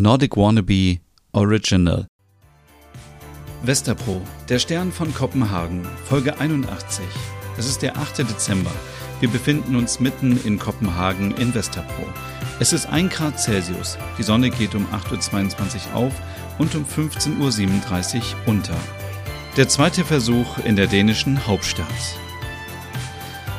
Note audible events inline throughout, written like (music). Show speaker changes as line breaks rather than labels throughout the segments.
Nordic Wannabe Original. Westerpro, der Stern von Kopenhagen, Folge 81. Es ist der 8. Dezember. Wir befinden uns mitten in Kopenhagen in Westerpro. Es ist 1 Grad Celsius. Die Sonne geht um 8.22 Uhr auf und um 15.37 Uhr unter. Der zweite Versuch in der dänischen Hauptstadt.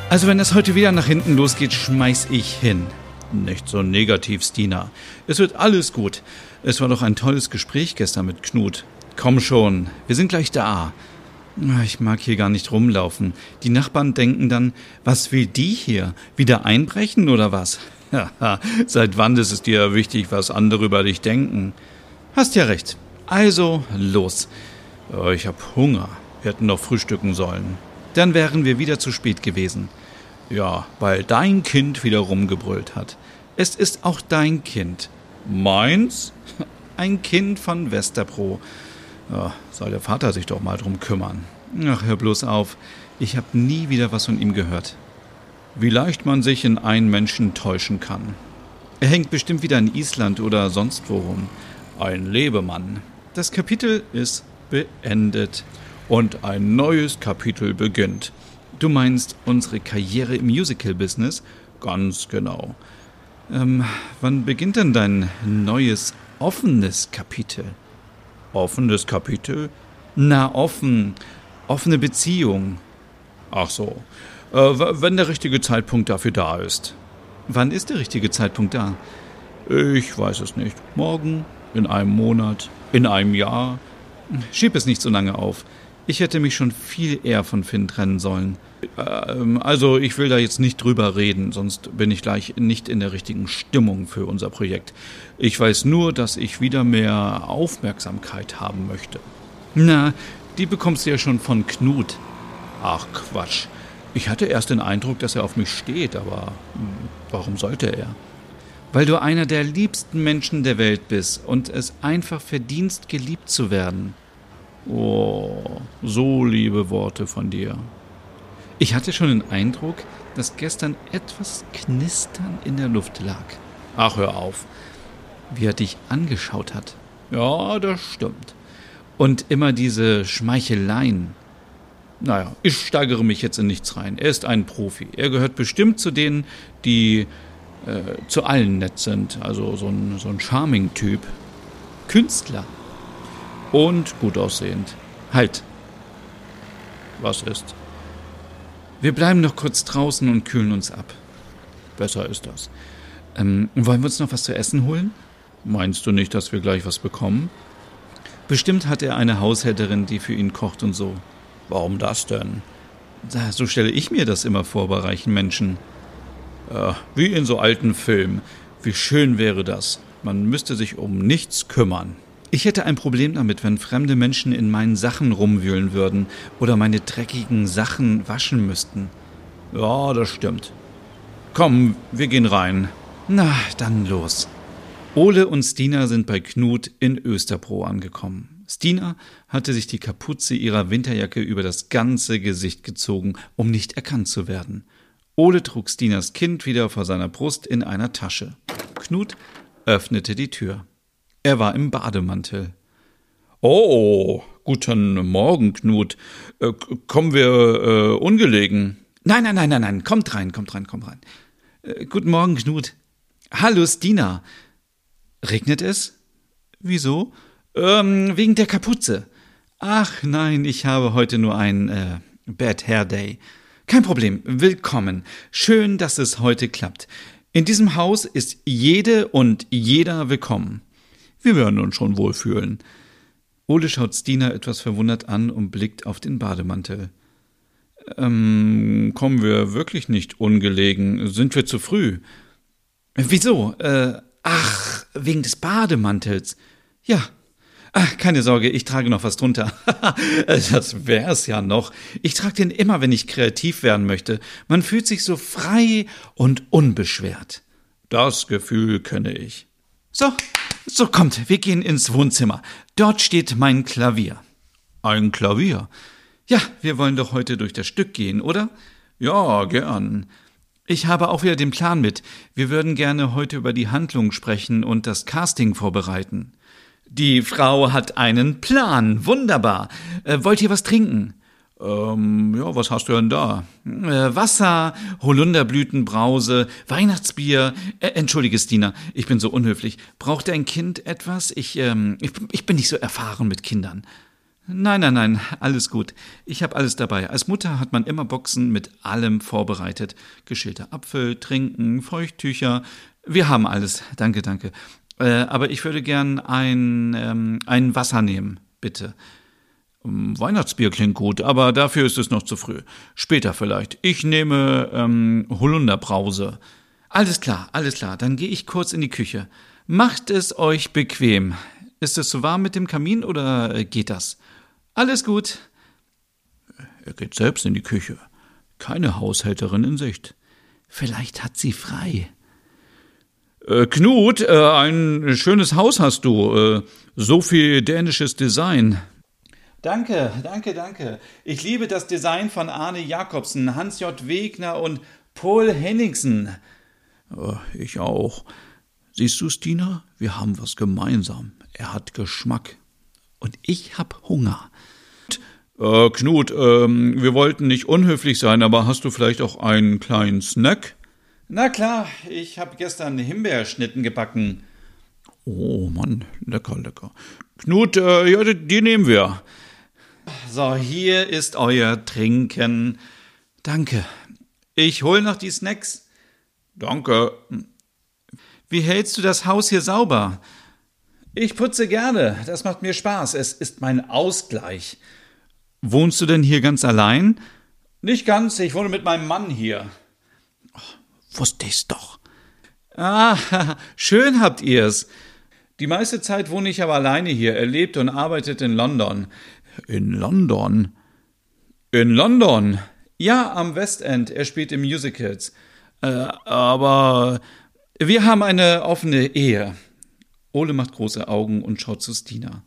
Also wenn es heute wieder nach hinten losgeht, schmeiß ich hin. Nicht so negativ, Stina. Es wird alles gut. Es war doch ein tolles Gespräch gestern mit Knut. Komm schon, wir sind gleich da. Ich mag hier gar nicht rumlaufen. Die Nachbarn denken dann, was will die hier? Wieder einbrechen oder was? (laughs) Haha, seit wann ist es dir wichtig, was andere über dich denken? Hast ja recht. Also, los. Oh, ich hab Hunger. Wir hätten noch frühstücken sollen. Dann wären wir wieder zu spät gewesen. Ja, weil dein Kind wieder rumgebrüllt hat. Es ist auch dein Kind. Meins? (laughs) Ein Kind von Westerpro. Ja, soll der Vater sich doch mal drum kümmern. Ach, hör bloß auf. Ich hab nie wieder was von ihm gehört. Wie leicht man sich in einen Menschen täuschen kann. Er hängt bestimmt wieder in Island oder sonst wo rum. Ein Lebemann. Das Kapitel ist beendet. Und ein neues Kapitel beginnt. Du meinst unsere Karriere im Musical-Business? Ganz genau. Ähm, wann beginnt denn dein neues offenes Kapitel? Offenes Kapitel? Na, offen. Offene Beziehung. Ach so. Äh, wenn der richtige Zeitpunkt dafür da ist. Wann ist der richtige Zeitpunkt da? Ich weiß es nicht. Morgen? In einem Monat? In einem Jahr? Schieb es nicht so lange auf. Ich hätte mich schon viel eher von Finn trennen sollen. Ähm, also ich will da jetzt nicht drüber reden, sonst bin ich gleich nicht in der richtigen Stimmung für unser Projekt. Ich weiß nur, dass ich wieder mehr Aufmerksamkeit haben möchte. Na, die bekommst du ja schon von Knut. Ach Quatsch. Ich hatte erst den Eindruck, dass er auf mich steht, aber hm, warum sollte er? Weil du einer der liebsten Menschen der Welt bist und es einfach verdienst, geliebt zu werden. Oh, so liebe Worte von dir. Ich hatte schon den Eindruck, dass gestern etwas Knistern in der Luft lag. Ach, hör auf. Wie er dich angeschaut hat. Ja, das stimmt. Und immer diese Schmeicheleien. Naja, ich steigere mich jetzt in nichts rein. Er ist ein Profi. Er gehört bestimmt zu denen, die äh, zu allen nett sind. Also so ein, so ein Charming-Typ. Künstler und gut aussehend. Halt. Was ist? Wir bleiben noch kurz draußen und kühlen uns ab. Besser ist das. Ähm, wollen wir uns noch was zu essen holen? Meinst du nicht, dass wir gleich was bekommen? Bestimmt hat er eine Haushälterin, die für ihn kocht und so. Warum das denn? So stelle ich mir das immer vor bei reichen Menschen. Äh, wie in so alten Filmen. Wie schön wäre das. Man müsste sich um nichts kümmern. Ich hätte ein Problem damit, wenn fremde Menschen in meinen Sachen rumwühlen würden oder meine dreckigen Sachen waschen müssten. Ja, das stimmt. Komm, wir gehen rein. Na, dann los. Ole und Stina sind bei Knut in Österbro angekommen. Stina hatte sich die Kapuze ihrer Winterjacke über das ganze Gesicht gezogen, um nicht erkannt zu werden. Ole trug Stinas Kind wieder vor seiner Brust in einer Tasche. Knut öffnete die Tür. Er war im Bademantel. Oh, guten Morgen, Knut. Äh, kommen wir äh, ungelegen? Nein, nein, nein, nein, nein. Kommt rein, kommt rein, kommt rein. Äh, guten Morgen, Knut. Hallo, Stina. Regnet es? Wieso? Ähm, wegen der Kapuze. Ach nein, ich habe heute nur ein äh, Bad Hair Day. Kein Problem, willkommen. Schön, dass es heute klappt. In diesem Haus ist jede und jeder willkommen. Wir werden uns schon wohlfühlen. Ole schaut Stina etwas verwundert an und blickt auf den Bademantel. Ähm, kommen wir wirklich nicht ungelegen? Sind wir zu früh? Wieso? Äh, ach, wegen des Bademantels. Ja. Ach, keine Sorge, ich trage noch was drunter. (laughs) das wär's ja noch. Ich trage den immer, wenn ich kreativ werden möchte. Man fühlt sich so frei und unbeschwert. Das Gefühl kenne ich. So, so kommt, wir gehen ins Wohnzimmer. Dort steht mein Klavier. Ein Klavier? Ja, wir wollen doch heute durch das Stück gehen, oder? Ja, gern. Ich habe auch wieder den Plan mit. Wir würden gerne heute über die Handlung sprechen und das Casting vorbereiten. Die Frau hat einen Plan. Wunderbar. Äh, wollt ihr was trinken?
Ähm, ja, was hast du denn da?
Äh, Wasser, Holunderblütenbrause, Weihnachtsbier. Äh, entschuldige, Stina, ich bin so unhöflich. Braucht dein Kind etwas? Ich, ähm, ich, ich bin nicht so erfahren mit Kindern. Nein, nein, nein, alles gut. Ich habe alles dabei. Als Mutter hat man immer Boxen mit allem vorbereitet. Geschälter Apfel, Trinken, Feuchttücher. Wir haben alles. Danke, danke. Äh, aber ich würde gern ein, ähm, ein Wasser nehmen, bitte.
Ähm, Weihnachtsbier klingt gut, aber dafür ist es noch zu früh. Später vielleicht. Ich nehme ähm, Holunderbrause.
Alles klar, alles klar. Dann gehe ich kurz in die Küche. Macht es euch bequem. Ist es zu warm mit dem Kamin oder äh, geht das? Alles gut.
Er geht selbst in die Küche. Keine Haushälterin in Sicht.
Vielleicht hat sie frei.
Äh, Knut, äh, ein schönes Haus hast du. Äh, so viel dänisches Design.
Danke, danke, danke. Ich liebe das Design von Arne Jakobsen, Hans J. Wegner und Paul Henningsen.
Oh, ich auch. Siehst du, Stina, wir haben was gemeinsam. Er hat Geschmack.
Und ich hab Hunger.
Äh, Knut, ähm, wir wollten nicht unhöflich sein, aber hast du vielleicht auch einen kleinen Snack?
Na klar, ich habe gestern Himbeerschnitten gebacken.
Oh Mann, lecker, lecker. Knut, äh, ja, die nehmen wir.
So, hier ist euer Trinken. Danke. Ich hol noch die Snacks.
Danke.
Wie hältst du das Haus hier sauber? Ich putze gerne. Das macht mir Spaß. Es ist mein Ausgleich. Wohnst du denn hier ganz allein?
Nicht ganz, ich wohne mit meinem Mann hier.
Oh, wusste ich's doch. Ah, (laughs) schön habt ihr's. Die meiste Zeit wohne ich aber alleine hier. Er lebt und arbeitet in London.
In London?
In London? Ja, am Westend. Er spielt in Musicals.
Äh, aber
wir haben eine offene Ehe. Ole macht große Augen und schaut zu Stina.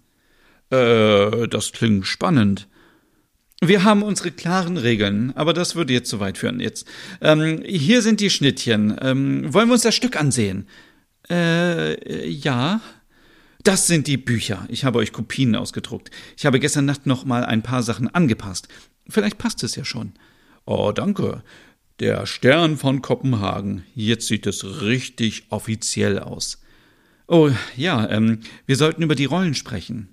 Äh, das klingt spannend.
Wir haben unsere klaren Regeln, aber das würde jetzt zu weit führen. Jetzt. Ähm, hier sind die Schnittchen. Ähm, wollen wir uns das Stück ansehen? Äh, ja. Das sind die Bücher. Ich habe euch Kopien ausgedruckt. Ich habe gestern Nacht noch mal ein paar Sachen angepasst. Vielleicht passt es ja schon.
Oh, danke. Der Stern von Kopenhagen. Jetzt sieht es richtig offiziell aus.
Oh, ja, ähm, wir sollten über die Rollen sprechen.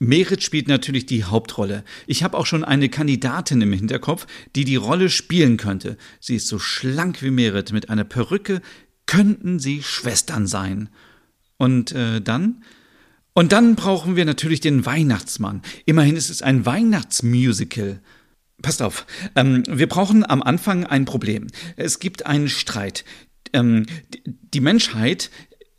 Merit spielt natürlich die Hauptrolle. Ich habe auch schon eine Kandidatin im Hinterkopf, die die Rolle spielen könnte. Sie ist so schlank wie Merit, mit einer Perücke. Könnten sie Schwestern sein? Und äh, dann? Und dann brauchen wir natürlich den Weihnachtsmann. Immerhin ist es ein Weihnachtsmusical. Passt auf, ähm, wir brauchen am Anfang ein Problem. Es gibt einen Streit. Ähm, die Menschheit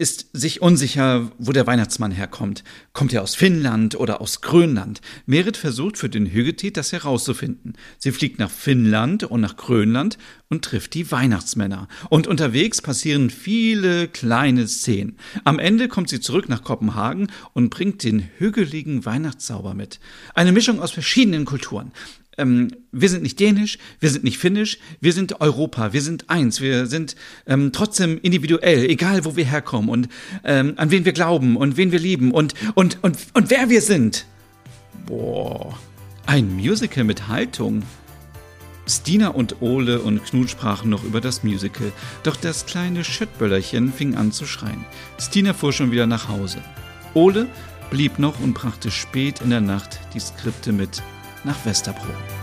ist sich unsicher, wo der Weihnachtsmann herkommt. Kommt er aus Finnland oder aus Grönland? Merit versucht für den Hüggetit das herauszufinden. Sie fliegt nach Finnland und nach Grönland und trifft die Weihnachtsmänner. Und unterwegs passieren viele kleine Szenen. Am Ende kommt sie zurück nach Kopenhagen und bringt den hügeligen Weihnachtszauber mit. Eine Mischung aus verschiedenen Kulturen ähm, wir sind nicht dänisch, wir sind nicht finnisch, wir sind Europa, wir sind eins, wir sind ähm, trotzdem individuell, egal wo wir herkommen und ähm, an wen wir glauben und wen wir lieben und, und, und, und wer wir sind. Boah, ein Musical mit Haltung. Stina und Ole und Knut sprachen noch über das Musical, doch das kleine Schöttböllerchen fing an zu schreien. Stina fuhr schon wieder nach Hause. Ole blieb noch und brachte spät in der Nacht die Skripte mit nach Westerbro.